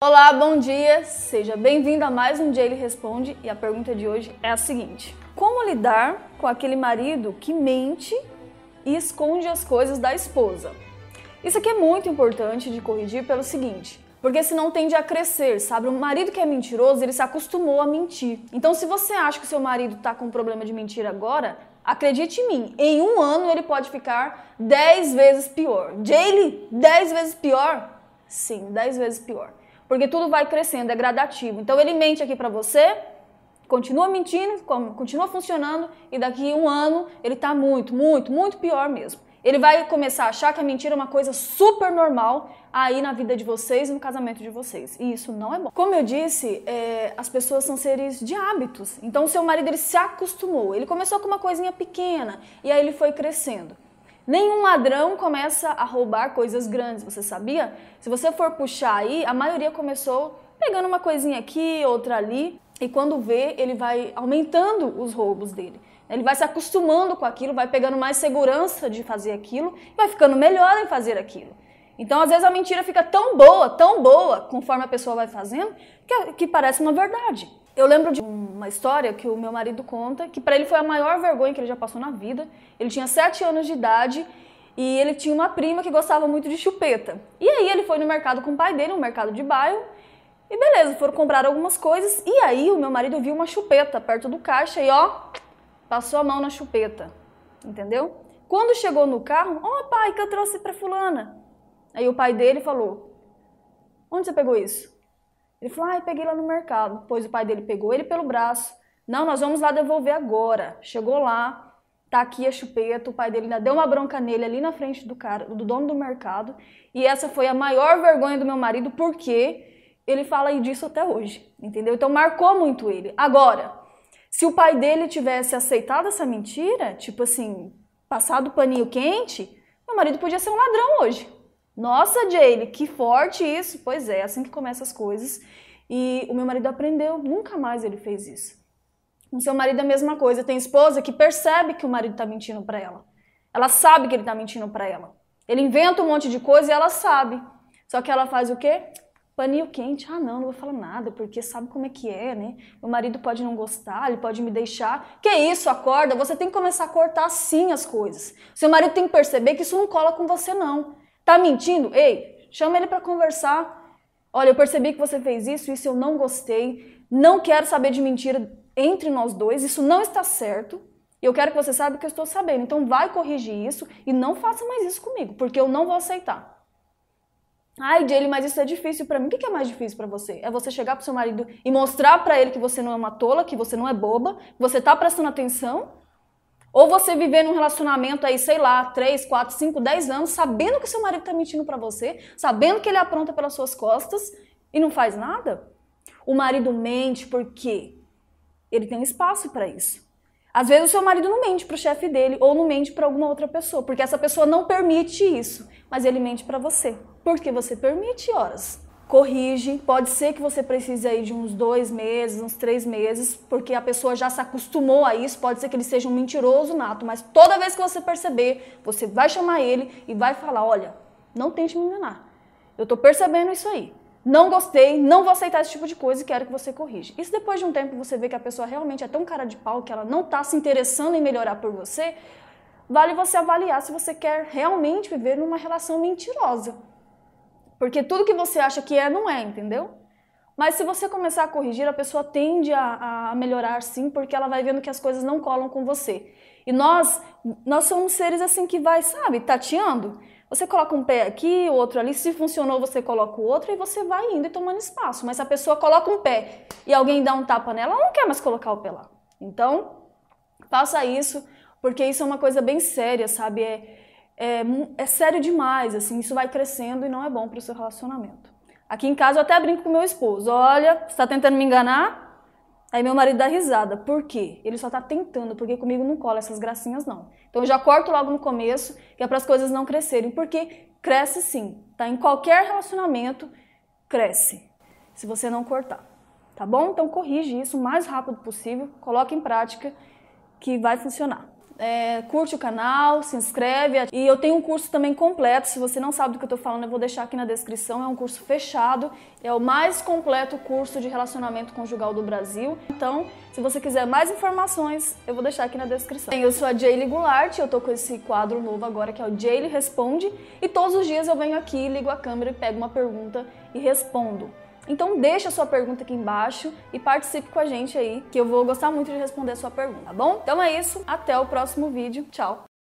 Olá, bom dia! Seja bem-vindo a mais um Dia Ele Responde e a pergunta de hoje é a seguinte: Como lidar com aquele marido que mente e esconde as coisas da esposa? Isso aqui é muito importante de corrigir pelo seguinte: porque senão tende a crescer, sabe? O marido que é mentiroso, ele se acostumou a mentir. Então, se você acha que seu marido está com um problema de mentir agora, acredite em mim, em um ano ele pode ficar 10 vezes pior. Jaylee, 10 vezes pior? Sim, 10 vezes pior porque tudo vai crescendo, é gradativo. Então ele mente aqui para você, continua mentindo, continua funcionando e daqui um ano ele está muito, muito, muito pior mesmo. Ele vai começar a achar que a mentira é uma coisa super normal aí na vida de vocês no casamento de vocês. E isso não é bom. Como eu disse, é, as pessoas são seres de hábitos. Então o seu marido ele se acostumou. Ele começou com uma coisinha pequena e aí ele foi crescendo. Nenhum ladrão começa a roubar coisas grandes, você sabia? Se você for puxar aí, a maioria começou pegando uma coisinha aqui, outra ali, e quando vê, ele vai aumentando os roubos dele. Ele vai se acostumando com aquilo, vai pegando mais segurança de fazer aquilo, vai ficando melhor em fazer aquilo. Então, às vezes, a mentira fica tão boa, tão boa, conforme a pessoa vai fazendo, que, que parece uma verdade. Eu lembro de uma história que o meu marido conta, que para ele foi a maior vergonha que ele já passou na vida. Ele tinha sete anos de idade e ele tinha uma prima que gostava muito de chupeta. E aí ele foi no mercado com o pai dele, no mercado de bairro, e beleza, foram comprar algumas coisas. E aí o meu marido viu uma chupeta perto do caixa e ó, passou a mão na chupeta. Entendeu? Quando chegou no carro, ó oh, pai, que eu trouxe para fulana. Aí o pai dele falou: Onde você pegou isso? Ele falou, ah, peguei lá no mercado. Pois o pai dele pegou ele pelo braço. Não, nós vamos lá devolver agora. Chegou lá, tá aqui a chupeta, o pai dele ainda deu uma bronca nele ali na frente do cara, do dono do mercado. E essa foi a maior vergonha do meu marido, porque ele fala disso até hoje, entendeu? Então marcou muito ele. Agora, se o pai dele tivesse aceitado essa mentira, tipo assim, passado paninho quente, meu marido podia ser um ladrão hoje. Nossa, Jaylee, que forte isso! Pois é, assim que começam as coisas. E o meu marido aprendeu, nunca mais ele fez isso. O seu marido é a mesma coisa. Tem esposa que percebe que o marido está mentindo para ela. Ela sabe que ele está mentindo para ela. Ele inventa um monte de coisa e ela sabe. Só que ela faz o quê? Paninho quente. Ah, não, não vou falar nada, porque sabe como é que é, né? Meu marido pode não gostar, ele pode me deixar. Que isso, acorda. Você tem que começar a cortar assim as coisas. Seu marido tem que perceber que isso não cola com você, não. Tá mentindo? Ei, chama ele para conversar. Olha, eu percebi que você fez isso, isso eu não gostei. Não quero saber de mentira entre nós dois, isso não está certo. E eu quero que você saiba que eu estou sabendo. Então vai corrigir isso e não faça mais isso comigo, porque eu não vou aceitar. Ai, Jaylee, mas isso é difícil para mim. O que é mais difícil para você? É você chegar pro seu marido e mostrar para ele que você não é uma tola, que você não é boba, que você tá prestando atenção ou você viver num relacionamento aí, sei lá, 3, 4, 5, 10 anos, sabendo que seu marido está mentindo para você, sabendo que ele apronta pelas suas costas e não faz nada? O marido mente porque ele tem espaço para isso. Às vezes o seu marido não mente para o chefe dele ou não mente para alguma outra pessoa, porque essa pessoa não permite isso, mas ele mente para você, porque você permite horas corrige. Pode ser que você precise aí de uns dois meses, uns três meses, porque a pessoa já se acostumou a isso. Pode ser que ele seja um mentiroso nato, mas toda vez que você perceber, você vai chamar ele e vai falar: olha, não tente me enganar. Eu estou percebendo isso aí. Não gostei, não vou aceitar esse tipo de coisa e quero que você corrija. Se depois de um tempo você vê que a pessoa realmente é tão cara de pau que ela não está se interessando em melhorar por você, vale você avaliar se você quer realmente viver numa relação mentirosa. Porque tudo que você acha que é, não é, entendeu? Mas se você começar a corrigir, a pessoa tende a, a, melhorar sim, porque ela vai vendo que as coisas não colam com você. E nós, nós somos seres assim que vai, sabe, tateando. Você coloca um pé aqui, o outro ali, se funcionou, você coloca o outro e você vai indo e tomando espaço. Mas se a pessoa coloca um pé e alguém dá um tapa nela, ela não quer mais colocar o pé lá. Então, faça isso, porque isso é uma coisa bem séria, sabe? É, é, é sério demais, assim, isso vai crescendo e não é bom para o seu relacionamento. Aqui em casa eu até brinco com meu esposo, olha, está tentando me enganar? Aí meu marido dá risada. Por quê? Ele só está tentando, porque comigo não cola essas gracinhas não. Então eu já corto logo no começo, que é para as coisas não crescerem, porque cresce sim, tá? Em qualquer relacionamento cresce, se você não cortar. Tá bom? Então corrige isso o mais rápido possível, coloque em prática que vai funcionar. É, curte o canal, se inscreve. E eu tenho um curso também completo. Se você não sabe do que eu tô falando, eu vou deixar aqui na descrição. É um curso fechado, é o mais completo curso de relacionamento conjugal do Brasil. Então, se você quiser mais informações, eu vou deixar aqui na descrição. Eu sou a Jaylee Goulart, eu tô com esse quadro novo agora que é o Jaylee Responde. E todos os dias eu venho aqui, ligo a câmera e pego uma pergunta e respondo. Então deixa a sua pergunta aqui embaixo e participe com a gente aí, que eu vou gostar muito de responder a sua pergunta, tá bom? Então é isso, até o próximo vídeo. Tchau!